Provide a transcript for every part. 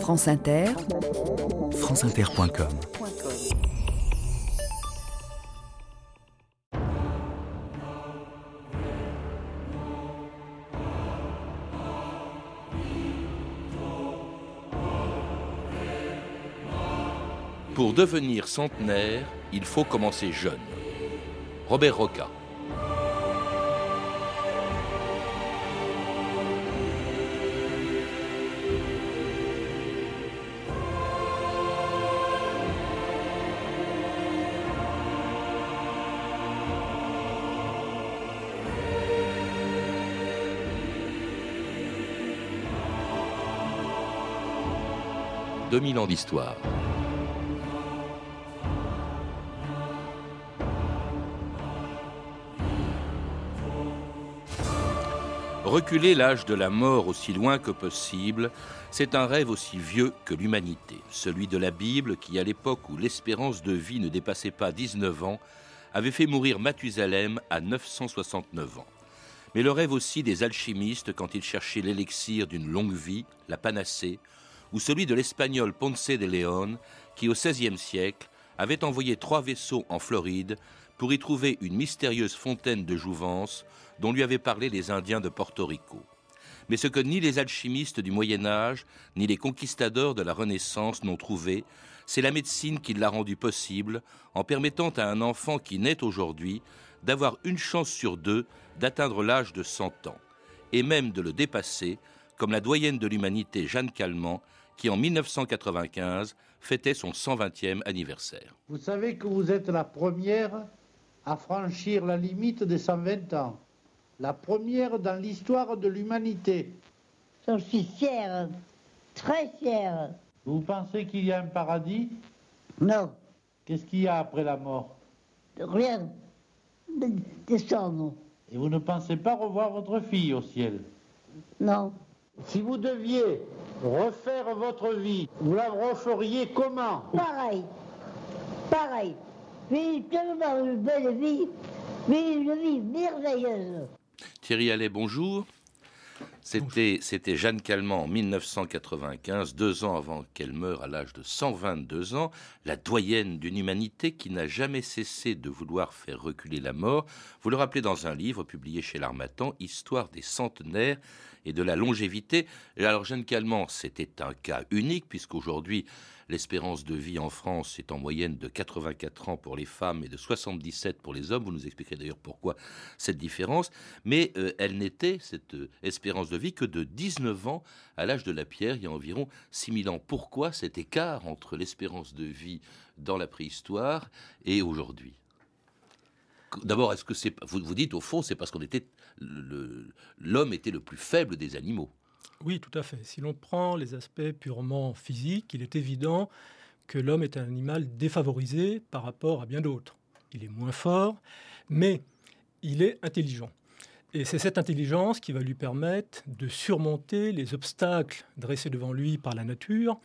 France Inter, franceinter.com Pour devenir centenaire, il faut commencer jeune. Robert Roca. « 2000 ans d'histoire. Reculer l'âge de la mort aussi loin que possible, c'est un rêve aussi vieux que l'humanité, celui de la Bible qui, à l'époque où l'espérance de vie ne dépassait pas 19 ans, avait fait mourir Mathusalem à 969 ans. Mais le rêve aussi des alchimistes quand ils cherchaient l'élixir d'une longue vie, la panacée, ou celui de l'espagnol Ponce de León qui, au XVIe siècle, avait envoyé trois vaisseaux en Floride pour y trouver une mystérieuse fontaine de jouvence dont lui avaient parlé les Indiens de Porto Rico. Mais ce que ni les alchimistes du Moyen Âge, ni les conquistadors de la Renaissance n'ont trouvé, c'est la médecine qui l'a rendu possible en permettant à un enfant qui naît aujourd'hui d'avoir une chance sur deux d'atteindre l'âge de 100 ans, et même de le dépasser, comme la doyenne de l'humanité Jeanne Calment, qui en 1995 fêtait son 120e anniversaire. Vous savez que vous êtes la première à franchir la limite des 120 ans la première dans l'histoire de l'humanité. Je suis fier, très fier. Vous pensez qu'il y a un paradis? Non. Qu'est-ce qu'il y a après la mort? Rien. Des sommes. Et vous ne pensez pas revoir votre fille au ciel? Non. Si vous deviez refaire votre vie, vous la referiez comment? Pareil. Pareil. Vivre tellement une belle vie, vivre une vie merveilleuse. Thierry Allais, bonjour. C'était, Jeanne Calment en 1995, deux ans avant qu'elle meure à l'âge de 122 ans, la doyenne d'une humanité qui n'a jamais cessé de vouloir faire reculer la mort. Vous le rappelez dans un livre publié chez l'Armatan, Histoire des centenaires et de la longévité. alors Jeanne Calment, c'était un cas unique puisqu'aujourd'hui, L'espérance de vie en France est en moyenne de 84 ans pour les femmes et de 77 pour les hommes. Vous nous expliquerez d'ailleurs pourquoi cette différence. Mais euh, elle n'était, cette euh, espérance de vie, que de 19 ans à l'âge de la pierre, il y a environ 6000 ans. Pourquoi cet écart entre l'espérance de vie dans la préhistoire et aujourd'hui? D'abord, est-ce que vous vous dites au fond c'est parce qu'on était l'homme était le plus faible des animaux oui, tout à fait. Si l'on prend les aspects purement physiques, il est évident que l'homme est un animal défavorisé par rapport à bien d'autres. Il est moins fort, mais il est intelligent. Et c'est cette intelligence qui va lui permettre de surmonter les obstacles dressés devant lui par la nature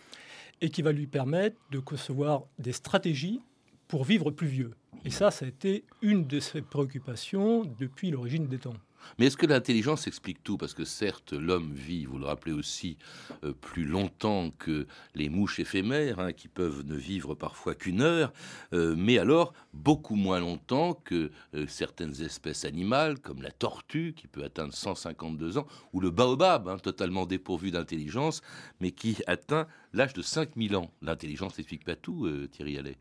et qui va lui permettre de concevoir des stratégies pour vivre plus vieux. Et ça, ça a été une de ses préoccupations depuis l'origine des temps. Mais est-ce que l'intelligence explique tout? Parce que certes, l'homme vit, vous le rappelez aussi, euh, plus longtemps que les mouches éphémères, hein, qui peuvent ne vivre parfois qu'une heure, euh, mais alors beaucoup moins longtemps que euh, certaines espèces animales, comme la tortue, qui peut atteindre 152 ans, ou le baobab, hein, totalement dépourvu d'intelligence, mais qui atteint l'âge de 5000 ans. L'intelligence n'explique pas tout, Thierry Allais.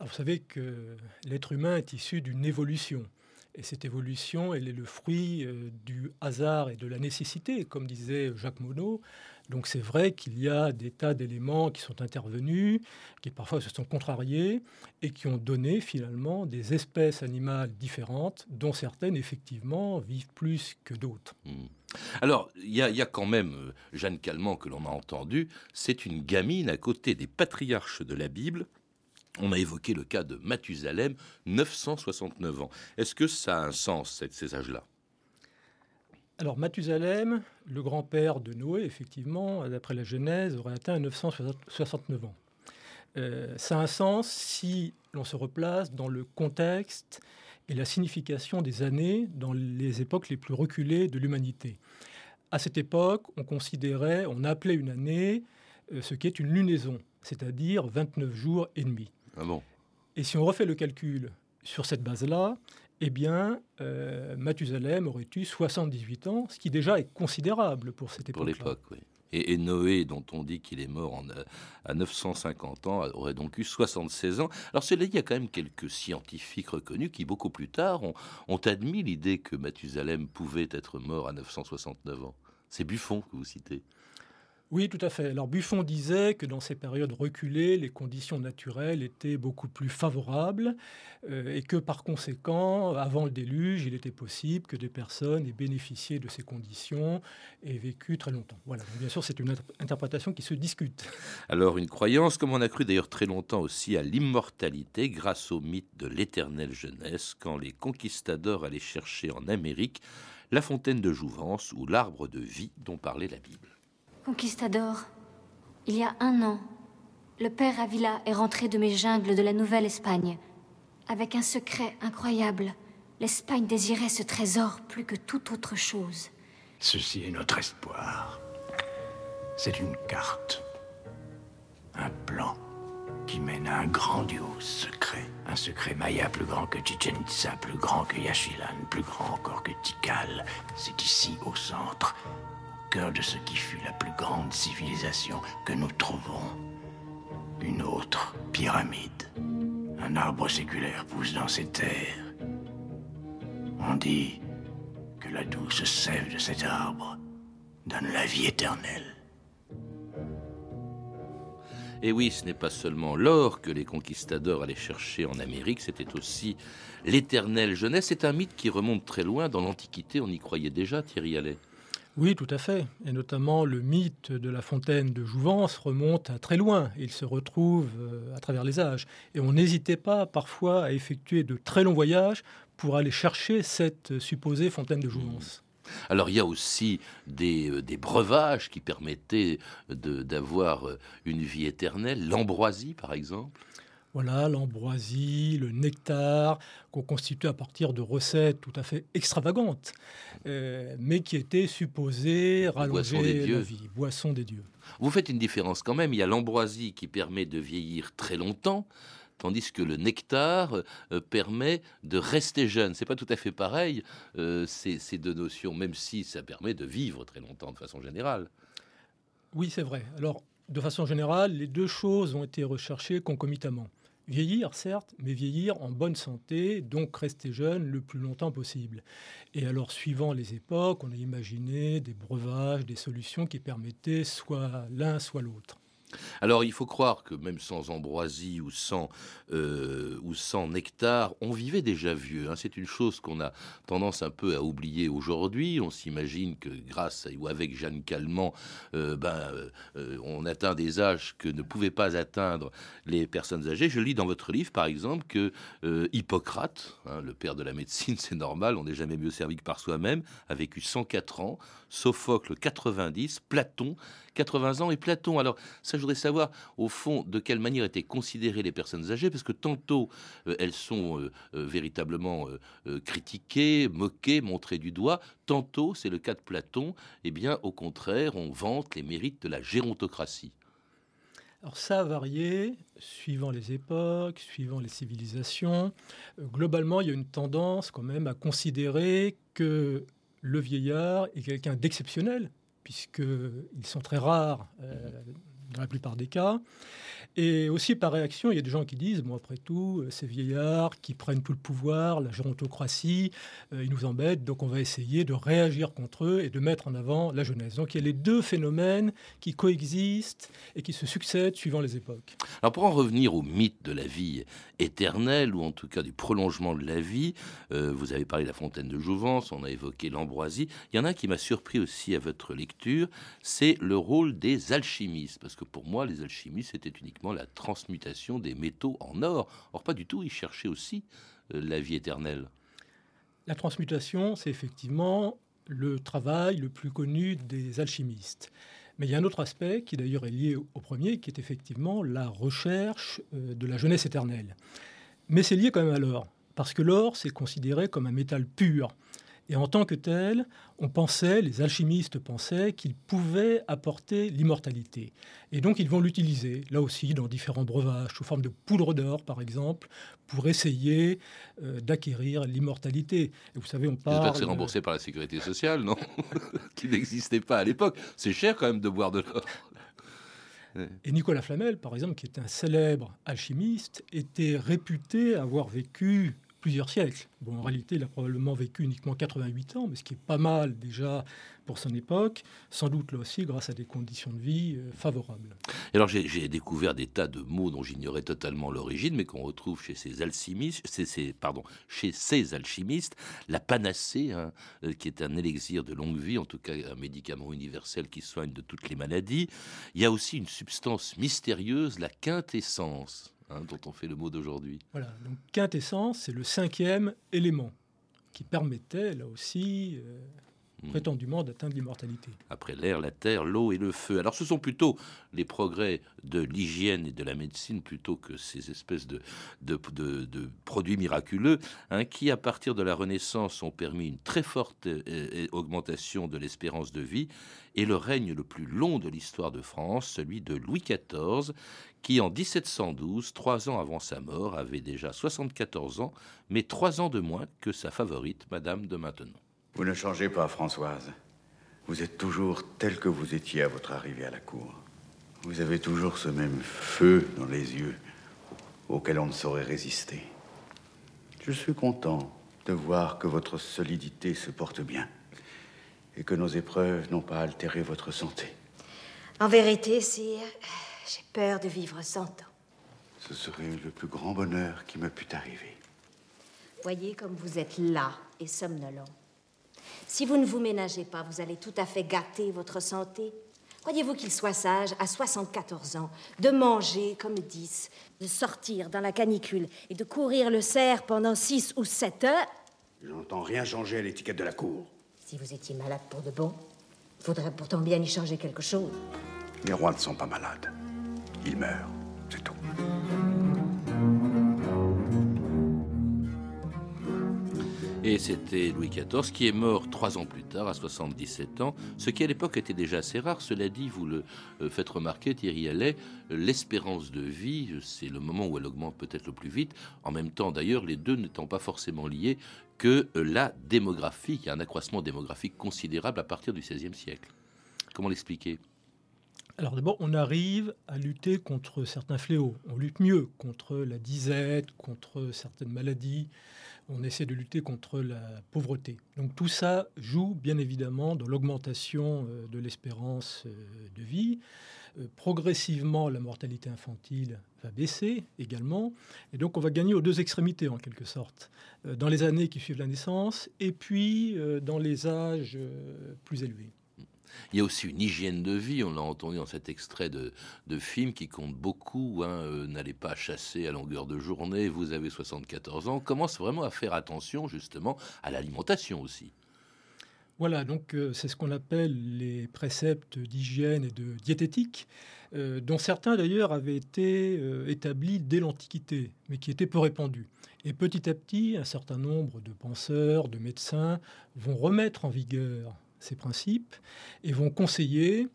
Vous savez que l'être humain est issu d'une évolution. Et cette évolution, elle est le fruit euh, du hasard et de la nécessité, comme disait Jacques Monod. Donc c'est vrai qu'il y a des tas d'éléments qui sont intervenus, qui parfois se sont contrariés et qui ont donné finalement des espèces animales différentes, dont certaines effectivement vivent plus que d'autres. Hmm. Alors, il y, a quand même euh, Jeanne Calment que l'on a entendu, c'est une gamine à côté des patriarches de la Bible, on a évoqué le cas de Mathusalem, 969 ans. Est-ce que ça a un sens, ces âges-là? Alors Mathusalem, le grand-père de Noé, effectivement, d'après la Genèse, aurait atteint 969 ans. Euh, ça a un sens si l'on se replace dans le contexte et la signification des années dans les époques les plus reculées de l'humanité. à cette époque, on considérait, on appelait une année euh, ce qui est une lunaison, c'est-à-dire 29 jours et demi. Ah bon Et si on refait le calcul sur cette base-là, eh bien, euh, Mathusalem aurait eu 78 ans, ce qui déjà est considérable pour cette époque. Pour l'époque, oui. Et, Noé, dont on dit qu'il est mort en, à 950 ans, aurait donc eu 76 ans. Alors cela dit, il y a quand même quelques scientifiques reconnus qui, beaucoup plus tard, ont, ont admis l'idée que Mathusalem pouvait être mort à 969 ans. C'est Buffon que vous citez. Oui, tout à fait. Alors Buffon disait que dans ces périodes reculées, les conditions naturelles étaient beaucoup plus favorables euh, et que par conséquent, avant le déluge, il était possible que des personnes aient bénéficié de ces conditions et vécu très longtemps. Voilà, bien sûr, c'est une interprétation qui se discute. Alors une croyance, comme on a cru d'ailleurs très longtemps aussi à l'immortalité grâce au mythe de l'éternelle jeunesse, quand les conquistadors allaient chercher en Amérique la fontaine de jouvence ou l'arbre de vie dont parlait la Bible. Conquistador, il y a un an, le père Avila est rentré de mes jungles de la Nouvelle-Espagne. Avec un secret incroyable, l'Espagne désirait ce trésor plus que toute autre chose. Ceci est notre espoir. C'est une carte. Un plan qui mène à un grandiose secret. Un secret maya plus grand que Chichen Itza, plus grand que Yachilan, plus grand encore que Tikal. C'est ici, au centre, de ce qui fut la plus grande civilisation que nous trouvons. Une autre pyramide. Un arbre séculaire pousse dans ces terres. On dit que la douce sève de cet arbre donne la vie éternelle. Et oui, ce n'est pas seulement l'or que les conquistadors allaient chercher en Amérique, c'était aussi l'éternelle jeunesse. C'est un mythe qui remonte très loin. Dans l'Antiquité, on y croyait déjà, Thierry Allais. Oui, tout à fait. Et notamment le mythe de la fontaine de Jouvence remonte à très loin. Il se retrouve euh, à travers les âges. Et on n'hésitait pas parfois à effectuer de très longs voyages pour aller chercher cette supposée fontaine de Jouvence. Alors il y a aussi des, euh, breuvages qui permettaient d'avoir euh, une vie éternelle, l'ambroisie par exemple. Voilà, l'ambroisie, le nectar, qu'on constitue à partir de recettes tout à fait extravagantes, euh, mais qui étaient supposées rallonger la vie, boisson des dieux. Vous faites une différence quand même. Il y a l'ambroisie qui permet de vieillir très longtemps, tandis que le nectar euh, permet de rester jeune. C'est pas tout à fait pareil euh, ces, ces, deux notions, même si ça permet de vivre très longtemps de façon générale. Oui, c'est vrai. Alors, de façon générale, les deux choses ont été recherchées concomitamment. Vieillir, certes, mais vieillir en bonne santé, donc rester jeune le plus longtemps possible. Et alors, suivant les époques, on a imaginé des breuvages, des solutions qui permettaient soit l'un, soit l'autre. Alors il faut croire que même sans ambroisie ou sans, euh, nectar, on vivait déjà vieux. Hein. C'est une chose qu'on a tendance un peu à oublier aujourd'hui. On s'imagine que grâce ou avec Jeanne Calment, euh, ben, euh, on atteint des âges que ne pouvaient pas atteindre les personnes âgées. Je lis dans votre livre, par exemple, que Hippocrate, hein, le père de la médecine, c'est normal, on n'est jamais mieux servi que par soi-même, a vécu 104 ans, Sophocle 90, Platon 80 ans et Platon. Alors ça, je voudrais savoir au fond de quelle manière étaient considérées les personnes âgées, parce que tantôt euh, elles sont euh, euh, véritablement critiquées, moquées, montrées du doigt, tantôt, c'est le cas de Platon, eh bien au contraire, on vante les mérites de la gérontocratie. Alors ça a varié suivant les époques, suivant les civilisations. globalement, il y a une tendance quand même à considérer que le vieillard est quelqu'un d'exceptionnel, puisqu'ils sont très rares euh, dans la plupart des cas. Et aussi par réaction, il y a des gens qui disent, bon après tout, euh, ces vieillards qui prennent tout le pouvoir, la gérontocratie, euh, ils nous embêtent, donc on va essayer de réagir contre eux et de mettre en avant la jeunesse. Donc il y a les deux phénomènes qui coexistent et qui se succèdent suivant les époques. Alors pour en revenir au mythe de la vie éternelle, ou en tout cas du prolongement de la vie, euh, vous avez parlé de la fontaine de Jouvence, on a évoqué l'ambroisie, il y en a qui m'a surpris aussi à votre lecture, c'est le rôle des alchimistes, que pour moi les alchimistes c'était uniquement la transmutation des métaux en or. Or, pas du tout, il cherchait aussi euh, la vie éternelle. La transmutation, c'est effectivement le travail le plus connu des alchimistes. Mais il y a un autre aspect qui d'ailleurs est lié au premier, qui est effectivement la recherche euh, de la jeunesse éternelle. Mais c'est lié quand même à l'or, parce que l'or, c'est considéré comme un métal pur. Et en tant que tel, on pensait, les alchimistes pensaient qu'il pouvait apporter l'immortalité. Et donc ils vont l'utiliser, là aussi, dans différents breuvages, sous forme de poudre d'or, par exemple, pour essayer euh, d'acquérir l'immortalité. Et vous savez, on parle... C'est remboursé par la sécurité sociale, non Qui n'existait pas à l'époque. C'est cher quand même de boire de l'or. Et Nicolas Flamel, par exemple, qui est un célèbre alchimiste, était réputé avoir vécu plusieurs siècles. Bon, en réalité, il a probablement vécu uniquement 88 ans, mais ce qui est pas mal déjà pour son époque, sans doute là aussi grâce à des conditions de vie euh, favorables. Alors j'ai découvert des tas de mots dont j'ignorais totalement l'origine, mais qu'on retrouve chez ces alchimistes, ces, pardon, chez ces alchimistes, la panacée, hein, euh, qui est un élixir de longue vie, en tout cas un médicament universel qui soigne de toutes les maladies. Il y a aussi une substance mystérieuse, la quintessence. Hein, dont on fait le mot d'aujourd'hui. Voilà, donc quintessence, c'est le cinquième élément qui permettait là aussi euh. Prétendument d'atteindre l'immortalité. Après l'air, la terre, l'eau et le feu. Alors ce sont plutôt les progrès de l'hygiène et de la médecine plutôt que ces espèces de, de, produits miraculeux hein, qui, à partir de la Renaissance, ont permis une très forte euh, euh, augmentation de l'espérance de vie et le règne le plus long de l'histoire de France, celui de Louis XIV, qui en 1712, trois ans avant sa mort, avait déjà 74 ans, mais trois ans de moins que sa favorite, Madame de Maintenon. Vous ne changez pas, Françoise. Vous êtes toujours telle que vous étiez à votre arrivée à la cour. Vous avez toujours ce même feu dans les yeux auquel on ne saurait résister. Je suis content de voir que votre solidité se porte bien et que nos épreuves n'ont pas altéré votre santé. En vérité, sire, j'ai peur de vivre cent ans. Ce serait le plus grand bonheur qui me pût arriver. Voyez comme vous êtes là et somnolent. Si vous ne vous ménagez pas, vous allez tout à fait gâter votre santé. Croyez-vous qu'il soit sage, à 74 ans, de manger comme 10, de sortir dans la canicule et de courir le cerf pendant 6 ou 7 heures? Je n'entends rien changer à l'étiquette de la cour. Si vous étiez malade pour de bon, il faudrait pourtant bien y changer quelque chose. Les rois ne sont pas malades. Ils meurent, c'est tout. Et c'était Louis XIV qui est mort trois ans plus tard, à 77 ans, ce qui à l'époque était déjà assez rare. Cela dit, vous le euh, faites remarquer, Thierry Allais, l'espérance de vie, c'est le moment où elle augmente peut-être le plus vite. En même temps, d'ailleurs, les deux n'étant pas forcément liés que euh, la démographie. Il a un accroissement démographique considérable à partir du XVIe siècle. Comment l'expliquer? Alors d'abord, on arrive à lutter contre certains fléaux. On lutte mieux contre la disette, contre certaines maladies, on essaie de lutter contre la pauvreté. Donc tout ça joue bien évidemment dans l'augmentation euh, de l'espérance euh, de vie. Euh, progressivement, la mortalité infantile va baisser également. Et donc on va gagner aux deux extrémités en quelque sorte, dans les années qui suivent la naissance et puis dans les âges plus élevés. Il y a aussi une hygiène de vie, on l'a entendu dans cet extrait de, film qui compte beaucoup. Hein, euh, n'allez pas chasser à longueur de journée, vous avez 74 ans. On commence vraiment à faire attention justement à l'alimentation aussi. Voilà, donc euh, c'est ce qu'on appelle les préceptes d'hygiène et de diététique, euh, dont certains d'ailleurs avaient été établis dès l'Antiquité, mais qui étaient peu répandus. Et petit à petit, un certain nombre de penseurs, de médecins vont remettre en vigueur ces principes et vont conseiller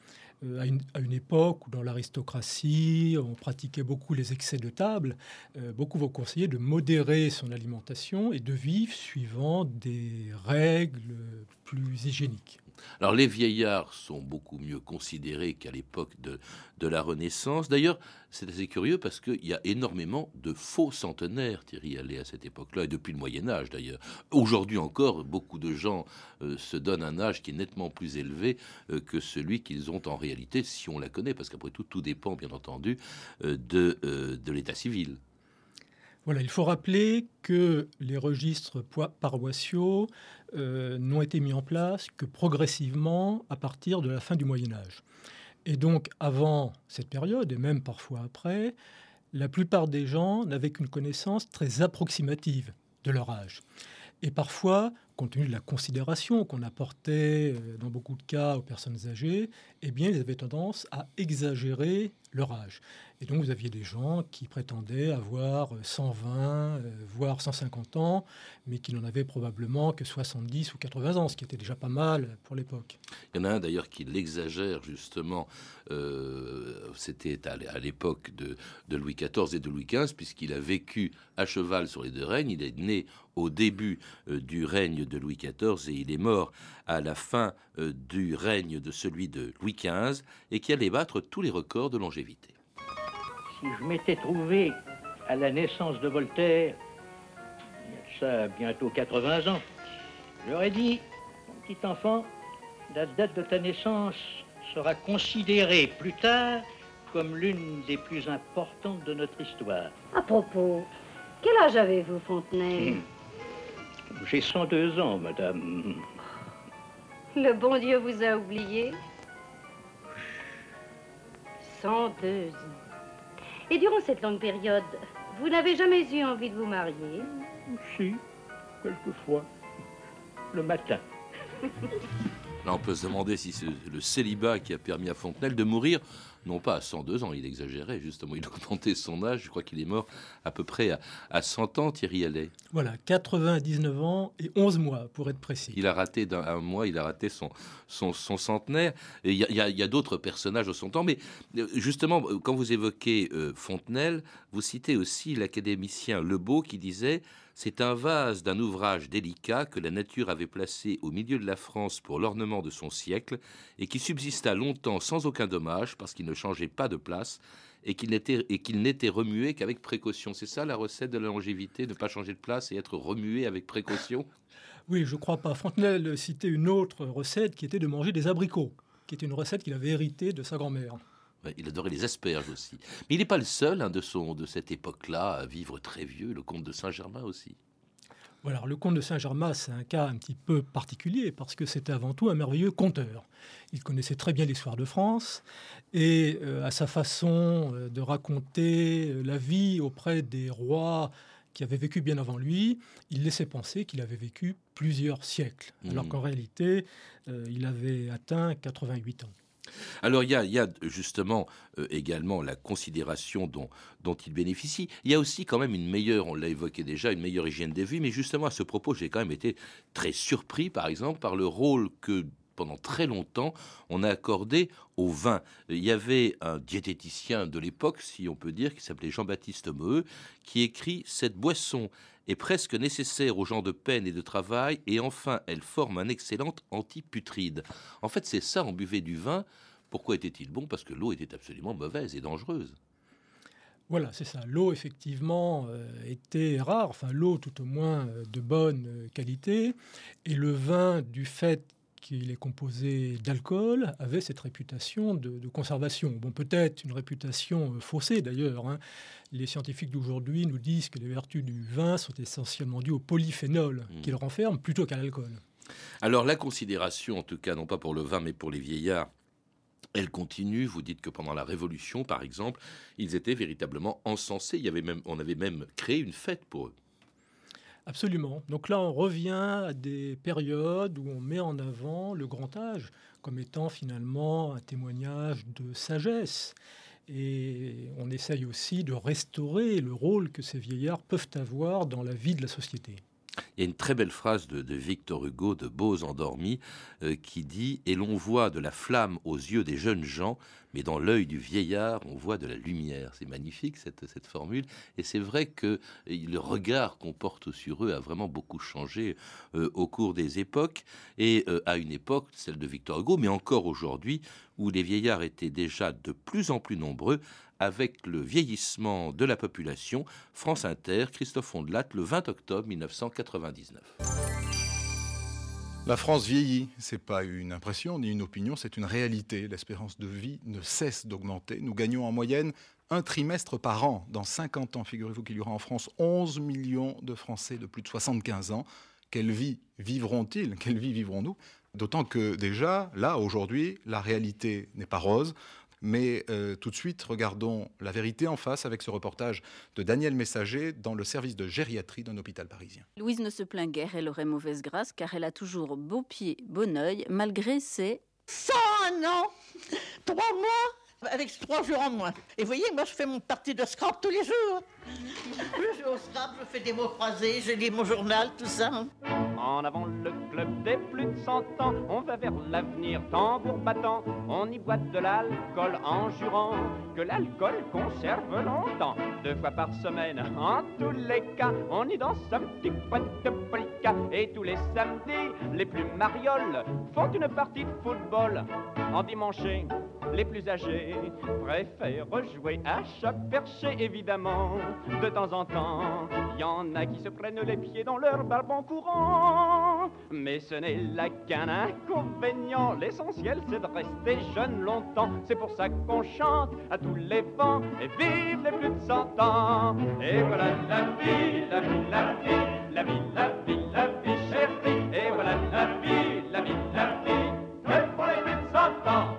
euh, à une, époque où dans l'aristocratie on pratiquait beaucoup les excès de table, euh, beaucoup vont conseiller de modérer son alimentation et de vivre suivant des règles plus hygiéniques. Alors les vieillards sont beaucoup mieux considérés qu'à l'époque de, la Renaissance. D'ailleurs, c'est assez curieux parce qu'il y a énormément de faux centenaires, Thierry Allais, à cette époque-là, et depuis le Moyen Âge d'ailleurs. Aujourd'hui encore, beaucoup de gens euh, se donnent un âge qui est nettement plus élevé euh, que celui qu'ils ont en réalité, si on la connaît, parce qu'après tout, tout dépend bien entendu euh, de l'état civil. Voilà, il faut rappeler que les registres paroissiaux euh, n'ont été mis en place que progressivement à partir de la fin du Moyen Âge. Et donc avant cette période, et même parfois après, la plupart des gens n'avaient qu'une connaissance très approximative de leur âge. Et parfois, compte tenu de la considération qu'on apportait euh, dans beaucoup de cas aux personnes âgées, eh bien, ils avaient tendance à exagérer leur âge. Et donc, vous aviez des gens qui prétendaient avoir 120, euh, voire 150 ans, mais qui n'en avaient probablement que 70 ou 80 ans, ce qui était déjà pas mal pour l'époque. Il y en a un d'ailleurs qui l'exagère justement. Euh, c'était à l'époque de, Louis XIV et de Louis XV, puisqu'il a vécu à cheval sur les deux règnes. Il est né au début euh, du règne de Louis XIV et il est mort à la fin du règne de celui de Louis XV, et qui allait battre tous les records de longévité si je m'étais trouvé à la naissance de Voltaire, il y a ça bientôt 80 ans, j'aurais dit, mon petit enfant, la date de ta naissance sera considérée plus tard comme l'une des plus importantes de notre histoire. À propos, quel âge avez-vous, Fontenay? Hmm. J'ai 102 ans, madame. Le bon Dieu vous a oublié? 102 ans. Et durant cette longue période, vous n'avez jamais eu envie de vous marier? Si, quelquefois. Le matin. Là, on peut se demander si c'est le célibat qui a permis à Fontenelle de mourir, non pas à 102 ans, il exagérait justement, il augmentait son âge, je crois qu'il est mort à peu près à, 100 ans, Thierry Allais. Voilà, 99 ans et 11 mois, pour être précis. Il a raté d'un mois, il a raté son, son, centenaire. Il y a, d'autres personnages de son temps, mais euh, justement, quand vous évoquez euh, Fontenelle, vous citez aussi l'académicien Lebeau qui disait c'est un vase d'un ouvrage délicat que la nature avait placé au milieu de la France pour l'ornement de son siècle et qui subsista longtemps sans aucun dommage parce qu'il ne changeait pas de place et qu'il n'était, remué qu'avec précaution. C'est ça la recette de la longévité, ne pas changer de place et être remué avec précaution? Oui, je crois pas. Fontenelle citait une autre recette qui était de manger des abricots, qui était une recette qu'il avait héritée de sa grand-mère. Il adorait les asperges aussi. Mais il n'est pas le seul hein, de, son, de cette époque-là à vivre très vieux, le comte de Saint-Germain aussi. Voilà, le comte de Saint-Germain, c'est un cas un petit peu particulier parce que c'était avant tout un merveilleux conteur. Il connaissait très bien l'histoire de France et euh, à sa façon euh, de raconter euh, la vie auprès des rois qui avaient vécu bien avant lui, il laissait penser qu'il avait vécu plusieurs siècles, alors mmh. qu'en réalité, il avait atteint 88 ans. Alors il y a, justement euh, également la considération dont, il bénéficie. Il y a aussi quand même une meilleure, on l'a évoqué déjà, une meilleure hygiène des vues, mais justement à ce propos, j'ai quand même été très surpris, par exemple, par le rôle que pendant très longtemps, on a accordé au vin. Il y avait un diététicien de l'époque, si on peut dire, qui s'appelait Jean-Baptiste Meux, qui écrit Cette boisson est presque nécessaire aux gens de peine et de travail, et enfin, elle forme un excellent antiputride. En fait, c'est ça, on buvait du vin. Pourquoi était-il bon? Parce que l'eau était absolument mauvaise et dangereuse. Voilà, c'est ça. L'eau, effectivement, euh, était rare, enfin l'eau tout au moins euh, de bonne euh, qualité, et le vin, du fait qu'il est composé d'alcool, avait cette réputation de, conservation. Bon, peut-être une réputation faussée d'ailleurs. Hein. Les scientifiques d'aujourd'hui nous disent que les vertus du vin sont essentiellement dues au polyphénol mmh. qu'il renferme plutôt qu'à l'alcool. Alors la considération, en tout cas, non pas pour le vin, mais pour les vieillards, elle continue. Vous dites que pendant la Révolution, par exemple, ils étaient véritablement encensés. Il y avait même, on avait même créé une fête pour eux. Absolument. Donc là, on revient à des périodes où on met en avant le grand âge comme étant finalement un témoignage de sagesse. Et on essaye aussi de restaurer le rôle que ces vieillards peuvent avoir dans la vie de la société. Il y a une très belle phrase de, Victor Hugo de Beaux endormis euh, qui dit Et l'on voit de la flamme aux yeux des jeunes gens, mais dans l'œil du vieillard, on voit de la lumière. C'est magnifique cette, cette formule. Et c'est vrai que le regard qu'on porte sur eux a vraiment beaucoup changé euh, au cours des époques. Et euh, à une époque, celle de Victor Hugo, mais encore aujourd'hui, où les vieillards étaient déjà de plus en plus nombreux avec le vieillissement de la population. France Inter, Christophe Ondelat, le 20 octobre 1999. La France vieillit, c'est pas une impression ni une opinion, c'est une réalité. L'espérance de vie ne cesse d'augmenter. Nous gagnons en moyenne un trimestre par an. Dans 50 ans, figurez-vous qu'il y aura en France 11 millions de Français de plus de 75 ans. Quelle vie vivront-ils? Quelle vie vivrons-nous? D'autant que déjà, là, aujourd'hui, la réalité n'est pas rose. Mais euh, tout de suite, regardons la vérité en face avec ce reportage de Daniel Messager dans le service de gériatrie d'un hôpital parisien. Louise ne se plaint guère, elle aurait mauvaise grâce car elle a toujours beau pied, bon oeil, malgré ses... 101 ans, 3 mois, avec 3 jours en moins. Et vous voyez, moi je fais mon partie de scrap tous les jours. Je joue au scrap, je fais des mots croisés, je lis mon journal, tout ça. En avant le club des plus de 100 ans, on va vers l'avenir, tambour battant. On y boit de l'alcool en jurant que l'alcool conserve longtemps. Deux fois par semaine, en tous les cas, on y danse un petit point de polka. Et tous les samedis, les plus marioles font une partie de football. En dimanche, les plus âgés préfèrent jouer à chat perché, évidemment. De temps en temps, y en a qui se prennent les pieds dans leur barbon courant. Mais ce n'est là qu'un inconvénient. L'essentiel, c'est de rester jeune longtemps. C'est pour ça qu'on chante à tous les vents et vive les plus de cent ans. Et voilà la vie, la vie, la vie, la vie, la vie, la vie, chérie. Et voilà la vie, la vie, la vie, pour les plus de cent ans.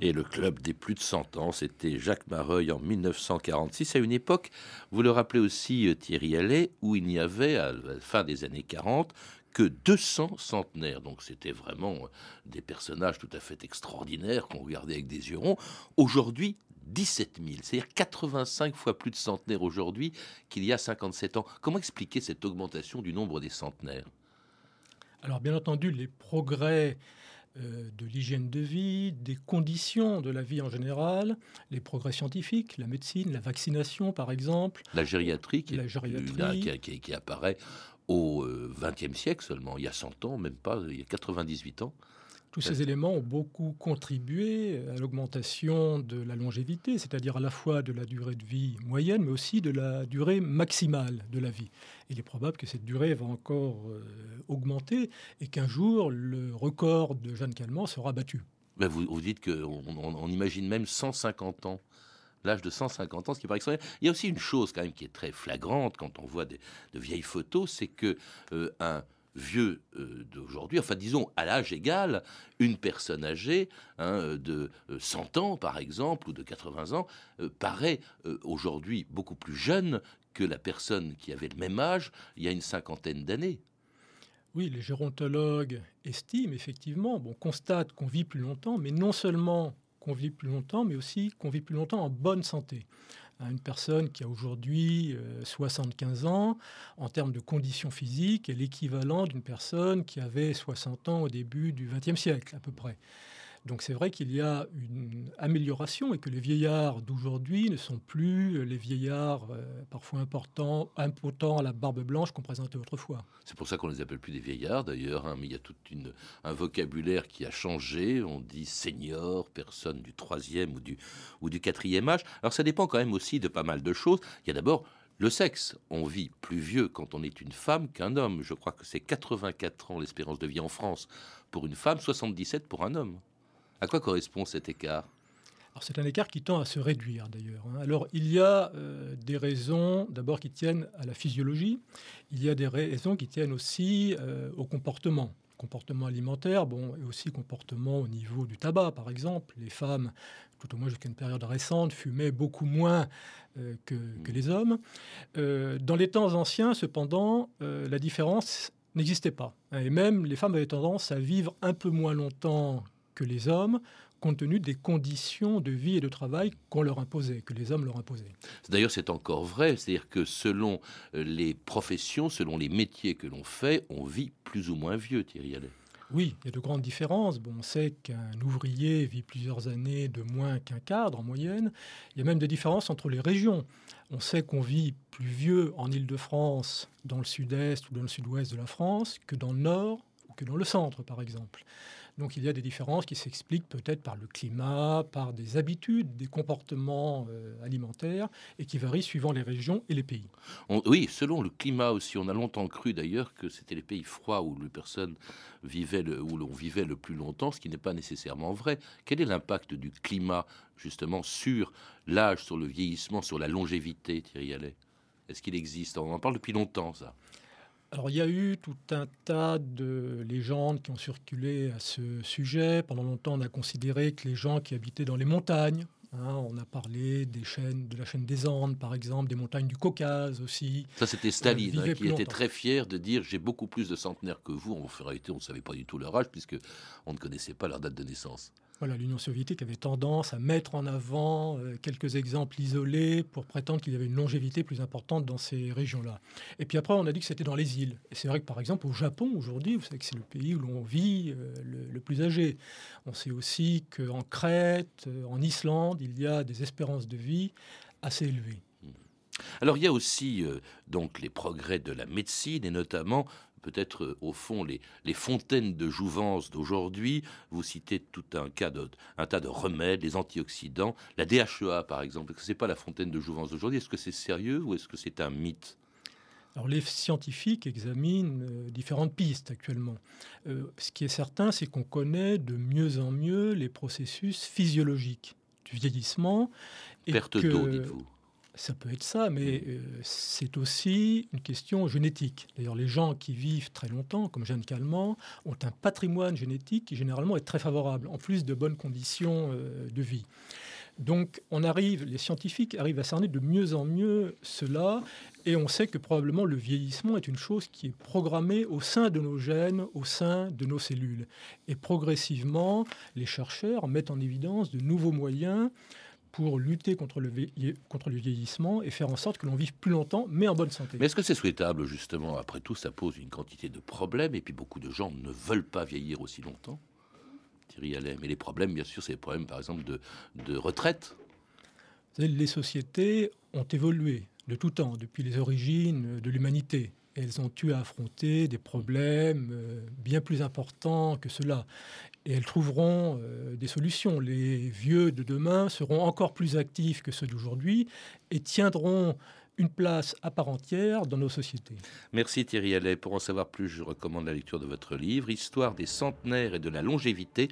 Et le club des plus de 100 ans, c'était Jacques Mareuil en 1946, à une époque, vous le rappelez aussi euh, Thierry Allais, où il n'y avait, à la fin des années 40, que 200 centenaires. Donc c'était vraiment euh, des personnages tout à fait extraordinaires qu'on regardait avec des yeux ronds. Aujourd'hui, 17 000, c'est-à-dire 85 fois plus de centenaires aujourd'hui qu'il y a 57 ans. Comment expliquer cette augmentation du nombre des centenaires? Alors bien entendu, les progrès euh, de l'hygiène de vie, des conditions de la vie en général, les progrès scientifiques, la médecine, la vaccination par exemple. La gériatrie qui, La gériatrie. qui- qui- qui apparaît au XXe siècle seulement, il y a 100 ans, même pas, il y a 98 ans. Tous ces éléments ont beaucoup contribué à l'augmentation de la longévité, c'est-à-dire à la fois de la durée de vie moyenne, mais aussi de la durée maximale de la vie. Il est probable que cette durée va encore euh, augmenter et qu'un jour, le record de Jeanne Calment sera battu. Vous, vous dites qu'on on, on imagine même 150 ans. L'âge de 150 ans, ce qui paraît extraordinaire. Il y a aussi une chose quand même qui est très flagrante quand on voit des, de vieilles photos, c'est que euh, un vieux euh, d'aujourd'hui, enfin disons à l'âge égal, une personne âgée hein, de euh, 100 ans par exemple ou de 80 ans euh, paraît euh, aujourd'hui beaucoup plus jeune que la personne qui avait le même âge il y a une cinquantaine d'années. Oui, les gérontologues estiment effectivement, bon, constatent qu'on vit plus longtemps, mais non seulement qu'on vit plus longtemps, mais aussi qu'on vit plus longtemps en bonne santé. Hein, Une personne qui a aujourd'hui euh, 75 ans, en termes de conditions physiques, est l'équivalent d'une personne qui avait 60 ans au début du XXe siècle, à peu près. Donc c'est vrai qu'il y a une amélioration et que les vieillards d'aujourd'hui ne sont plus les vieillards euh, parfois importants, impotents à la barbe blanche qu'on présentait autrefois. C'est pour ça qu'on les appelle plus des vieillards d'ailleurs, hein, mais il y a tout un vocabulaire qui a changé. On dit senior, personne du troisième ou du, ou du quatrième âge. Alors ça dépend quand même aussi de pas mal de choses. Il y a d'abord le sexe. On vit plus vieux quand on est une femme qu'un homme. Je crois que c'est 84 ans l'espérance de vie en France pour une femme, 77 pour un homme. À quoi correspond cet écart? Alors c'est un écart qui tend à se réduire d'ailleurs. hein. Alors il y a euh, des raisons d'abord qui tiennent à la physiologie, il y a des raisons qui tiennent aussi euh, au comportement. Comportement alimentaire, bon, et aussi comportement au niveau du tabac, par exemple. Les femmes, tout au moins jusqu'à une période récente, fumaient beaucoup moins euh, que, que les hommes. Dans les temps anciens, cependant, la différence n'existait pas. hein, Et même les femmes avaient tendance à vivre un peu moins longtemps que les hommes, compte tenu des conditions de vie et de travail qu'on leur imposait, que les hommes leur imposaient. D'ailleurs, c'est encore vrai, c'est-à-dire que selon euh, les professions, selon les métiers que l'on fait, on vit plus ou moins vieux, Thierry Allais. Oui, il y a de grandes différences. Bon, on sait qu'un ouvrier vit plusieurs années de moins qu'un cadre en moyenne. Il y a même des différences entre les régions. On sait qu'on vit plus vieux en Île-de-France, dans le sud-est ou dans le sud-ouest de la France, que dans le nord ou que dans le centre, par exemple. Donc il y a des différences qui s'expliquent peut-être par le climat, par des habitudes, des comportements euh, alimentaires, et qui varient suivant les régions et les pays. Oui, selon le climat aussi. On a longtemps cru d'ailleurs que c'était les pays froids où les personnes vivaient où l'on vivait le plus longtemps, ce qui n'est pas nécessairement vrai. Quel est l'impact du climat justement sur l'âge, sur le vieillissement, sur la longévité, Thierry Allais Est-ce qu'il existe? On en parle depuis longtemps, ça. Alors il y a eu tout un tas de légendes qui ont circulé à ce sujet. Pendant longtemps, on a considéré que les gens qui habitaient dans les montagnes, hein, on a parlé des chaînes, de la chaîne des Andes, par exemple, des montagnes du Caucase aussi. Ça, c'était Staline hein, qui était très fier de dire j'ai beaucoup plus de centenaires que vous. En réalité, on ne savait pas du tout leur âge puisque on ne connaissait pas leur date de naissance. L'Union soviétique avait tendance à mettre en avant euh, quelques exemples isolés pour prétendre qu'il y avait une longévité plus importante dans ces régions-là. Et puis après, on a dit que c'était dans les îles. Et c'est vrai que par exemple, au Japon, aujourd'hui, vous savez que c'est le pays où l'on vit euh, le, plus âgé. On sait aussi qu'en Crète, euh, en Islande, il y a des espérances de vie assez élevées. Alors il y a aussi donc les progrès de la médecine et notamment peut-être euh, au fond les, fontaines de jouvence d'aujourd'hui. Vous citez tout un, cas de, un tas de remèdes, les antioxydants, la DHEA par exemple. Est-ce que ce n'est pas la fontaine de jouvence d'aujourd'hui? Est-ce que c'est sérieux ou est-ce que c'est un mythe? Alors les scientifiques examinent euh, différentes pistes actuellement. Euh, ce qui est certain, c'est qu'on connaît de mieux en mieux les processus physiologiques du vieillissement. Perte d'eau, dites-vous. Ça peut être ça, mais euh, c'est aussi une question génétique. D'ailleurs, les gens qui vivent très longtemps, comme Jeanne Calment, ont un patrimoine génétique qui généralement est très favorable, en plus de bonnes conditions euh, de vie. Donc, on arrive, les scientifiques arrivent à cerner de mieux en mieux cela, et on sait que probablement le vieillissement est une chose qui est programmée au sein de nos gènes, au sein de nos cellules. Et progressivement, les chercheurs mettent en évidence de nouveaux moyens pour lutter contre le, contre le vieillissement et faire en sorte que l'on vive plus longtemps, mais en bonne santé. Mais est-ce que c'est souhaitable, justement? Après tout, ça pose une quantité de problèmes, et puis beaucoup de gens ne veulent pas vieillir aussi longtemps. Thierry Allais. Mais les problèmes, bien sûr, c'est les problèmes, par exemple, de, de retraite. Les sociétés ont évolué de tout temps, depuis les origines de l'humanité. Elles ont eu à affronter des problèmes euh, bien plus importants que cela et elles trouveront euh, des solutions. Les vieux de demain seront encore plus actifs que ceux d'aujourd'hui et tiendront une place à part entière dans nos sociétés. Merci Thierry Allais. Pour en savoir plus, je recommande la lecture de votre livre Histoire des centenaires et de la longévité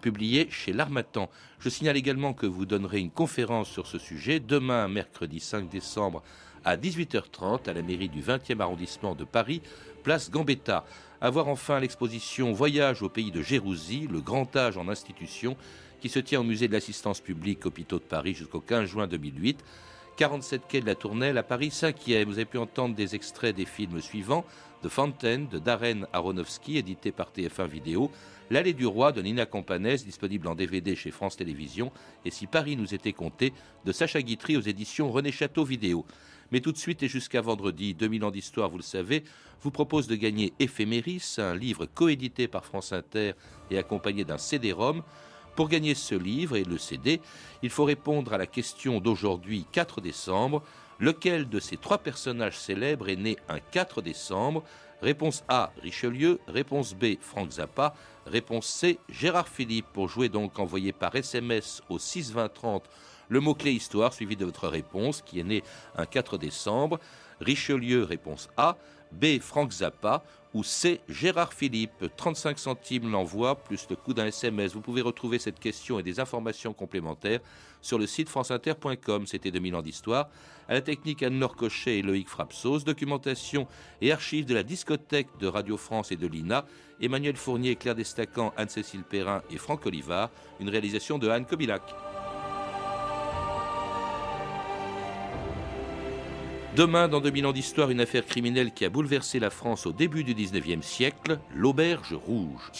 publié chez l'Armatan. Je signale également que vous donnerez une conférence sur ce sujet demain, mercredi 5 décembre, à 18h30, à la mairie du 20e arrondissement de Paris, place Gambetta. À voir enfin l'exposition Voyage au pays de Jérusie, le grand âge en institution, qui se tient au musée de l'assistance publique Hôpitaux de Paris jusqu'au 15 juin 2008. 47 quai de la Tournelle à Paris 5e. Vous avez pu entendre des extraits des films suivants The Fountain de Darren Aronofsky, édité par TF1 Vidéo, L'Allée du Roi de Nina Campanès, disponible en DVD chez France Télévisions, et Si Paris nous était compté de Sacha Guitry aux éditions René Château Vidéo. Mais tout de suite et jusqu'à vendredi, 2000 ans d'histoire, vous le savez, vous propose de gagner Éphéméris, un livre coédité par France Inter et accompagné d'un CD-ROM. Pour gagner ce livre et le CD, il faut répondre à la question d'aujourd'hui, 4 décembre. Lequel de ces trois personnages célèbres est né un 4 décembre? Réponse A, Richelieu. Réponse B, Franck Zappa. Réponse C, Gérard Philippe. Pour jouer donc, envoyez par SMS au 62030 le mot-clé histoire suivi de votre réponse qui est né un 4 décembre. Richelieu, réponse A. B. Franck Zappa ou C. Gérard Philippe. 35 centimes l'envoi plus le coût d'un SMS. Vous pouvez retrouver cette question et des informations complémentaires sur le site franceinter.com. C'était 2000 ans d'histoire. À la technique Anne-Laure Cochet et Loïc Frapsos. Documentation et archives de la discothèque de Radio France et de l'INA. Emmanuel Fournier, Claire Destacan, Anne-Cécile Perrin et Franck Olivard. Une réalisation de Anne Kobilac. Demain, dans 2000 ans d'histoire, une affaire criminelle qui a bouleversé la France au début du 19e siècle, l'auberge rouge.